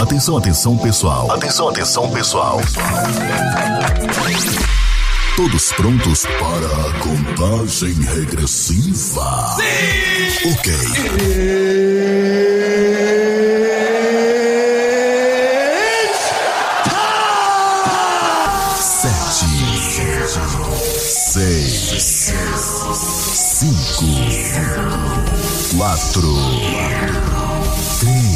Atenção, atenção, pessoal. Atenção, atenção, pessoal. Todos prontos para a contagem regressiva? Sim! Ok. Sete, seis, cinco, quatro, três,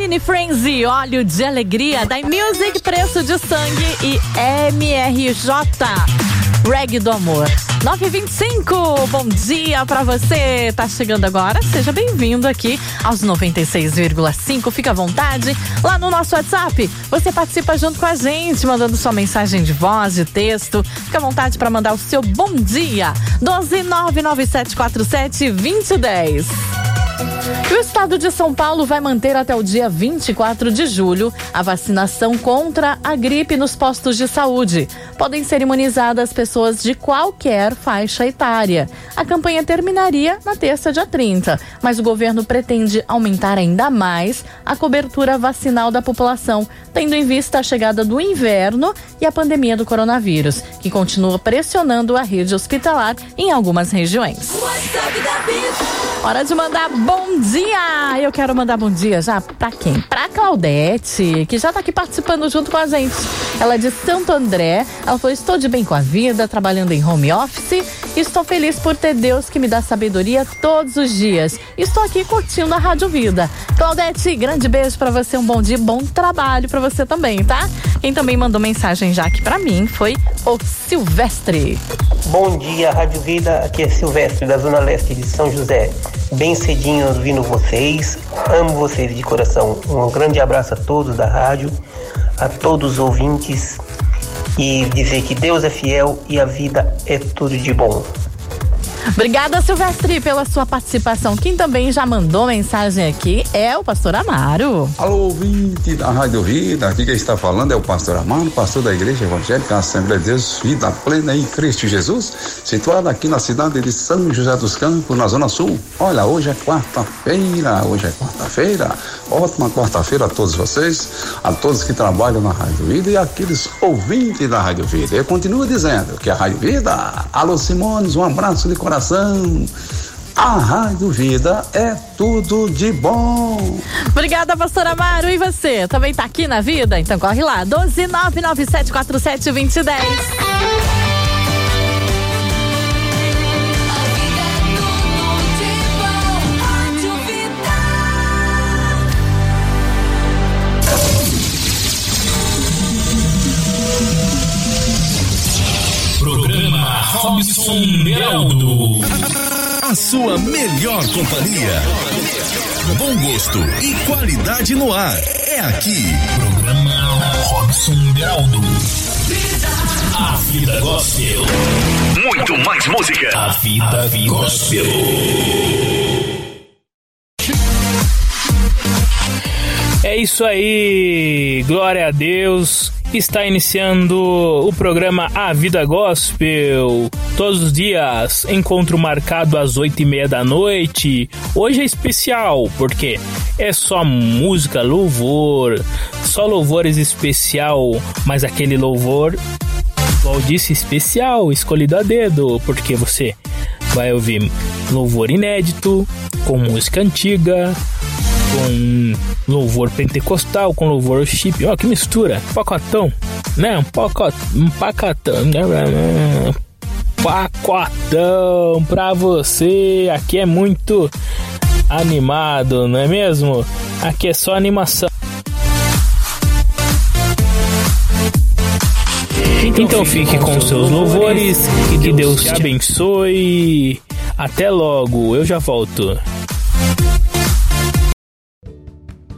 Marine Frenzy, óleo de alegria, da Music, preço de sangue e MRJ. Reg do Amor. 925, bom dia para você. Tá chegando agora? Seja bem-vindo aqui aos 96,5. Fica à vontade. Lá no nosso WhatsApp, você participa junto com a gente, mandando sua mensagem de voz, de texto. Fica à vontade para mandar o seu bom dia. 12997472010. O estado de São Paulo vai manter até o dia 24 de julho a vacinação contra a gripe nos postos de saúde. Podem ser imunizadas pessoas de qualquer faixa etária. A campanha terminaria na terça, dia 30, mas o governo pretende aumentar ainda mais a cobertura vacinal da população, tendo em vista a chegada do inverno e a pandemia do coronavírus, que continua pressionando a rede hospitalar em algumas regiões. Hora de mandar bom dia! Eu quero mandar bom dia já pra quem? Pra Claudete, que já tá aqui participando junto com a gente. Ela é de Santo André. Ela falou: Estou de bem com a vida, trabalhando em home office. Estou feliz por ter Deus que me dá sabedoria todos os dias. Estou aqui curtindo a Rádio Vida. Claudete, grande beijo para você, um bom dia, bom trabalho para você também, tá? Quem também mandou mensagem já aqui para mim foi o Silvestre. Bom dia, Rádio Vida. Aqui é Silvestre, da Zona Leste de São José. Bem cedinho ouvindo vocês. Amo vocês de coração. Um grande abraço a todos da rádio, a todos os ouvintes. E dizer que Deus é fiel e a vida é tudo de bom. Obrigada, Silvestre, pela sua participação. Quem também já mandou mensagem aqui é o pastor Amaro. Alô, ouvinte da Rádio Vida. Aqui quem está falando é o pastor Amaro, pastor da Igreja Evangélica Assembleia de Deus, Vida Plena em Cristo Jesus, situada aqui na cidade de São José dos Campos, na Zona Sul. Olha, hoje é quarta-feira, hoje é quarta-feira. Ótima quarta-feira a todos vocês, a todos que trabalham na Rádio Vida e aqueles ouvintes da Rádio Vida. Eu continuo dizendo que a Rádio Vida, alô Simones, um abraço de coração coração. A Rádio Vida é tudo de bom. Obrigada, pastor Amaro. E você? Também tá aqui na vida? Então corre lá. 12997472010. Robson Beraldo. A sua melhor companhia. Bom gosto e qualidade no ar. É aqui. Programa Robson Beraldo. A vida gospel. Muito mais música. A vida, vida gospel. É isso aí, glória a Deus. Está iniciando o programa A Vida Gospel. Todos os dias, encontro marcado às oito e meia da noite. Hoje é especial, porque é só música, louvor, só louvores especial, mas aquele louvor, igual disse, especial, escolhido a dedo, porque você vai ouvir louvor inédito, com música antiga, com louvor pentecostal, com louvor chip. Ó, que mistura. Pacotão, né? Um pacotão. Um pacotão. Pacotão pra você. Aqui é muito animado, não é mesmo? Aqui é só animação. Então fique com seus louvores e que Deus te abençoe. Até logo, eu já volto.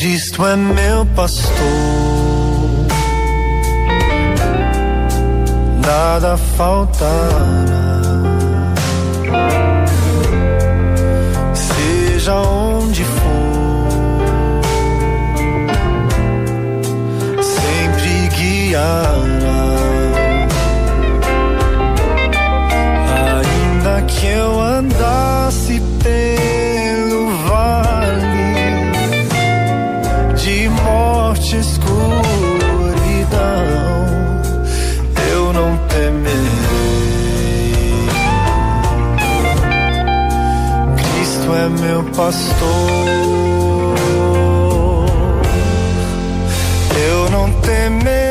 Cristo é meu pastor, nada faltará. Seja onde for, sempre guiará. Ainda que eu andasse escuridão, eu não temerei. Cristo é meu pastor, eu não temerei.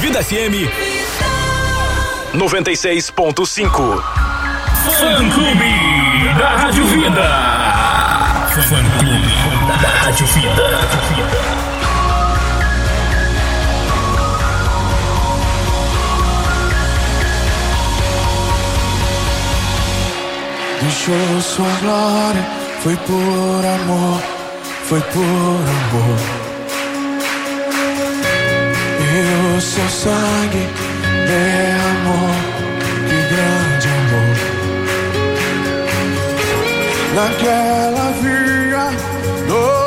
Vida FM 96.5 Fã Clube da Rádio Vida. Fã Clube da Rádio Vida. deixou sua glória. Foi por amor, foi por amor. E o seu sangue amor, que grande amor. Naquela via, no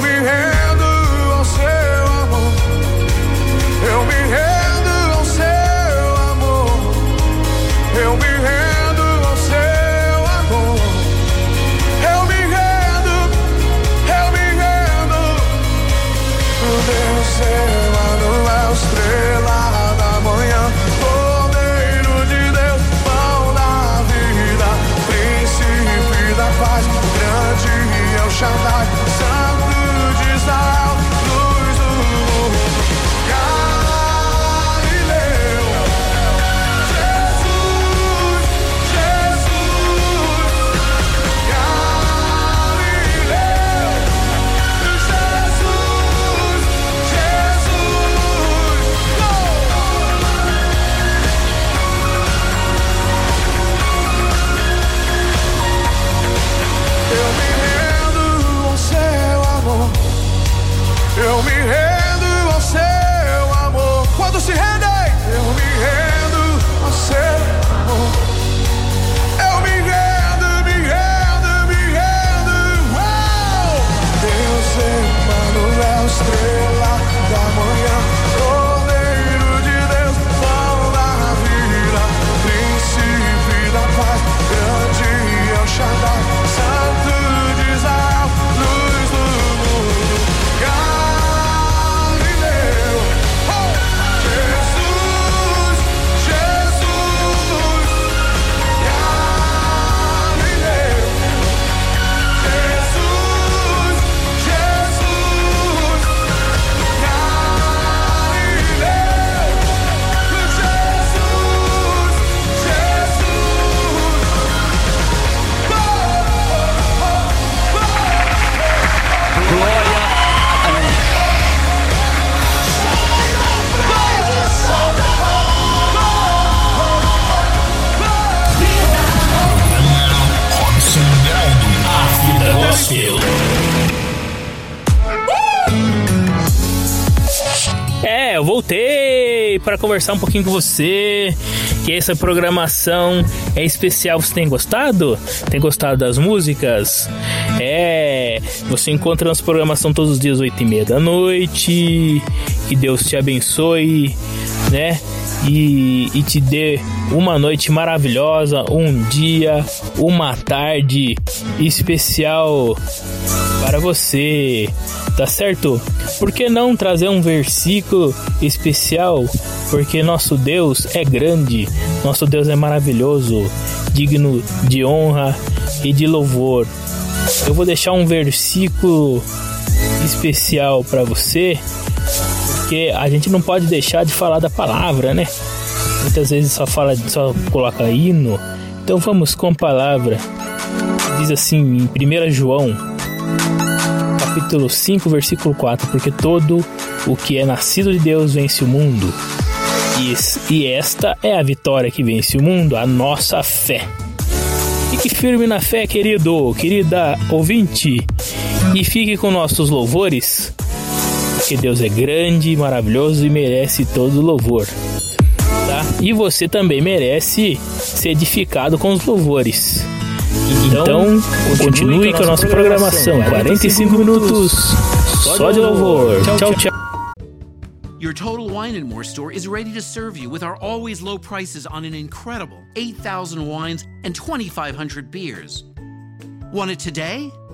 me rendo voltei para conversar um pouquinho com você. Que essa programação é especial. Você tem gostado? Tem gostado das músicas? É, você encontra nossa programação todos os dias, 8 e meia da noite. Que Deus te abençoe, né? E, e te dê uma noite maravilhosa, um dia, uma tarde especial para você, tá certo? Por que não trazer um versículo especial? Porque nosso Deus é grande, nosso Deus é maravilhoso, digno de honra e de louvor. Eu vou deixar um versículo especial para você, porque a gente não pode deixar de falar da palavra, né? Muitas vezes só fala, só coloca hino. Então vamos com a palavra. Diz assim em 1 João capítulo 5, versículo 4, porque todo o que é nascido de Deus vence o mundo. E esta é a vitória que vence o mundo, a nossa fé. Fique firme na fé, querido, querida ouvinte, e fique com nossos louvores, porque Deus é grande, maravilhoso e merece todo louvor. Tá? E você também merece ser edificado com os louvores. Então, continue com a nossa programação. 45 minutos só de louvor. Tchau, tchau. Your Total Wine and More store is ready to serve you with our always low prices on an incredible 8,000 wines and 2,500 beers. Want it today?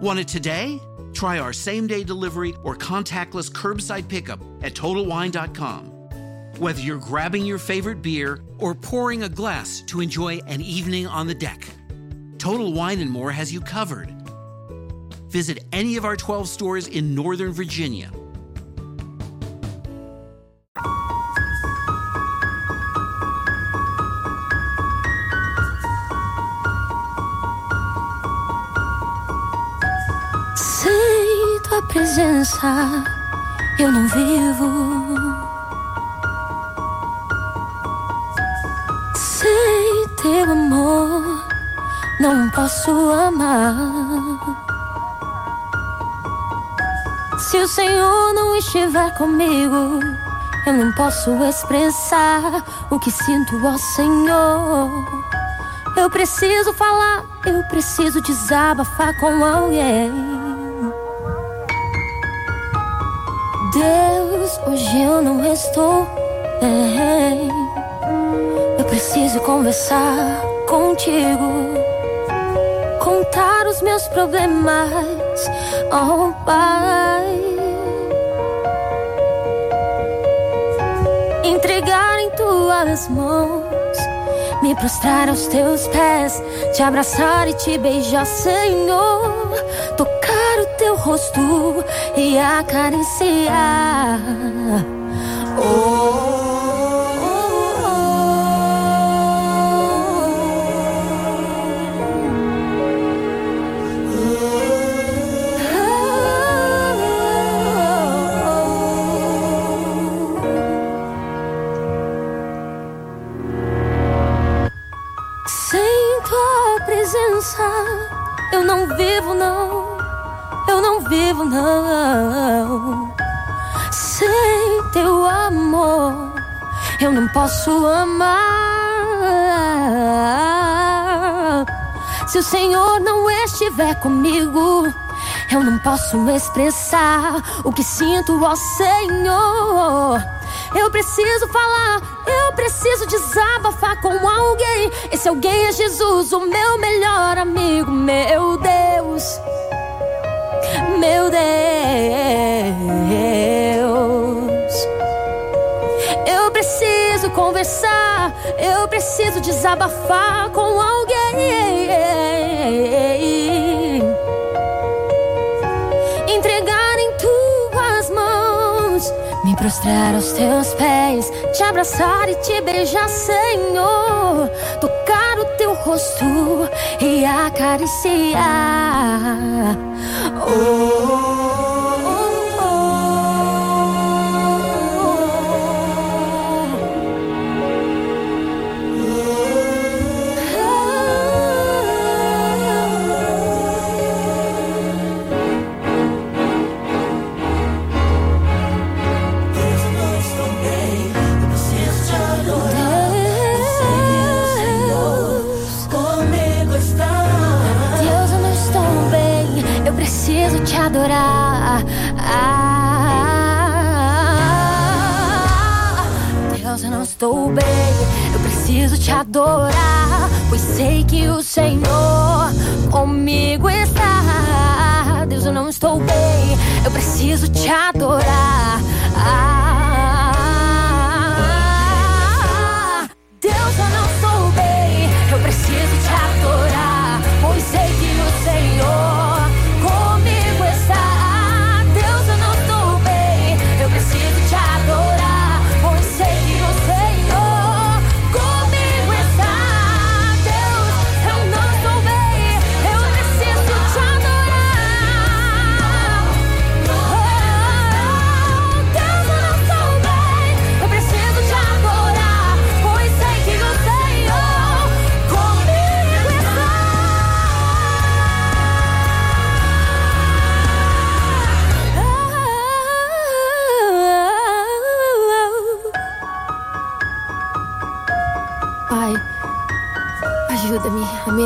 Want it today? Try our same day delivery or contactless curbside pickup at TotalWine.com. Whether you're grabbing your favorite beer or pouring a glass to enjoy an evening on the deck, Total Wine and More has you covered. Visit any of our 12 stores in Northern Virginia. Presença, eu não vivo. Sem teu amor, não posso amar. Se o Senhor não estiver comigo, eu não posso expressar o que sinto ao Senhor. Eu preciso falar, eu preciso desabafar com alguém. Hoje eu não estou bem. Eu preciso conversar contigo, contar os meus problemas, oh Pai. Entregar em tuas mãos me prostrar aos teus pés, te abraçar e te beijar, Senhor. Teu rosto e acariciar. Oh. Eu não posso amar. Se o Senhor não estiver comigo, eu não posso expressar o que sinto ao Senhor. Eu preciso falar, eu preciso desabafar com alguém. Esse alguém é Jesus, o meu melhor amigo, meu Deus. Meu Deus. Preciso conversar, eu preciso desabafar com alguém. Entregar em tuas mãos, me prostrar aos teus pés, te abraçar e te beijar, Senhor. Tocar o teu rosto e acariciar. Oh. Eu preciso te adorar. Pois sei que o Senhor comigo está. Deus, eu não estou bem. Eu preciso te adorar.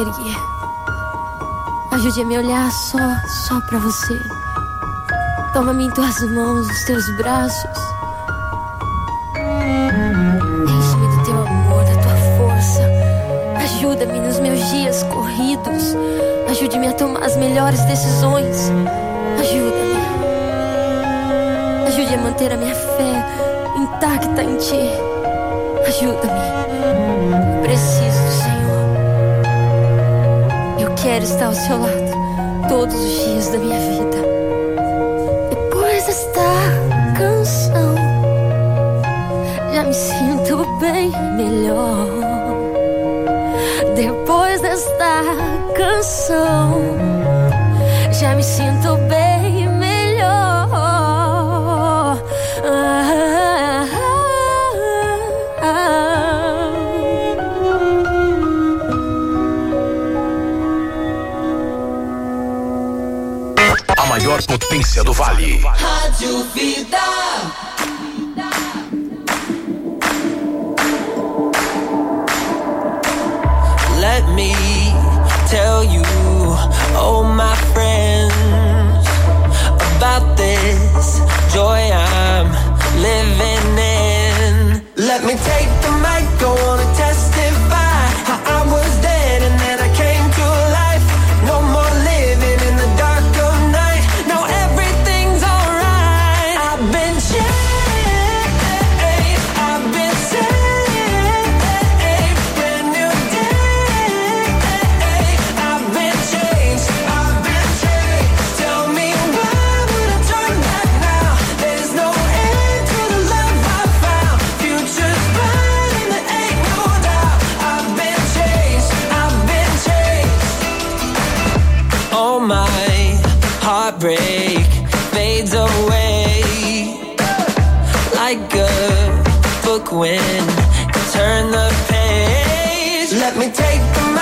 Erguer. Ajude a me olhar só, só pra você. Toma-me em tuas mãos, os teus braços. Quero estar ao seu lado. todos os dias da minha vida. Depois desta canção, já me sinto bem melhor. Depois desta canção, já me sinto potência do vale. Rádio Vida. Let me tell you, oh my friends, about this joy I'm living in. Let me take the mic, go on my heartbreak fades away like a book when you turn the page. Let me take the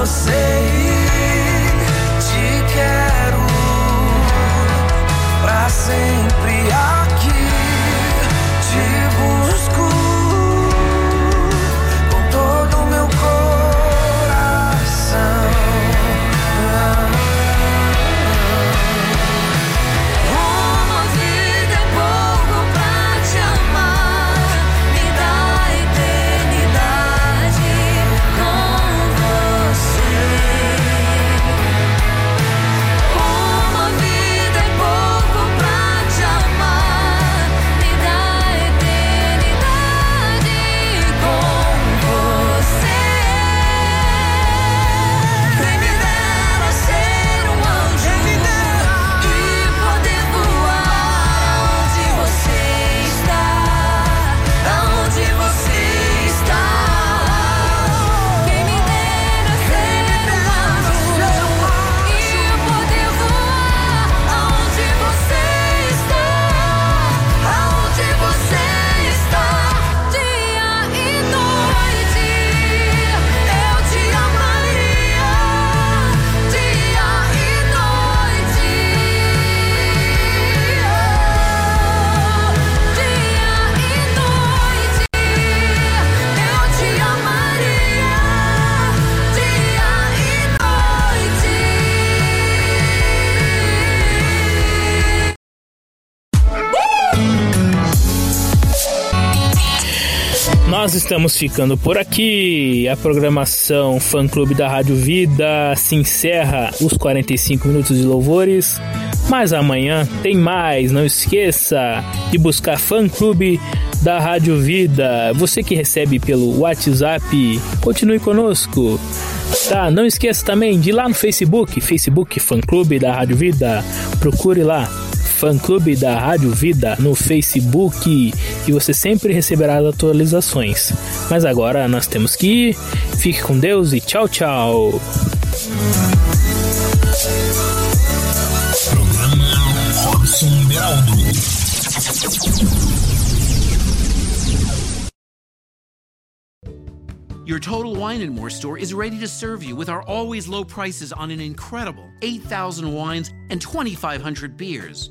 Você ir. Te quero pra sempre Nós estamos ficando por aqui. A programação Fã Clube da Rádio Vida se encerra os 45 minutos de louvores. Mas amanhã tem mais. Não esqueça de buscar Fã Clube da Rádio Vida. Você que recebe pelo WhatsApp, continue conosco. Tá, não esqueça também de ir lá no Facebook, Facebook Fã Clube da Rádio Vida. Procure lá fã clube da Rádio Vida no Facebook e você sempre receberá as atualizações. Mas agora nós temos que ir. Fique com Deus e tchau, tchau. Programa Robson Beraldo. Your Total Wine and More store is ready to serve you with our always low prices on an incredible 8,000 wines and 2,500 beers.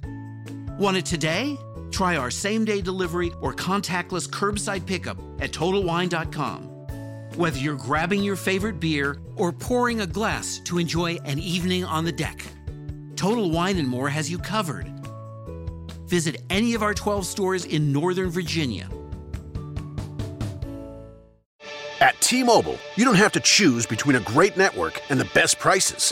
Want it today? Try our same day delivery or contactless curbside pickup at TotalWine.com. Whether you're grabbing your favorite beer or pouring a glass to enjoy an evening on the deck, Total Wine and More has you covered. Visit any of our 12 stores in Northern Virginia. At T-Mobile, you don't have to choose between a great network and the best prices.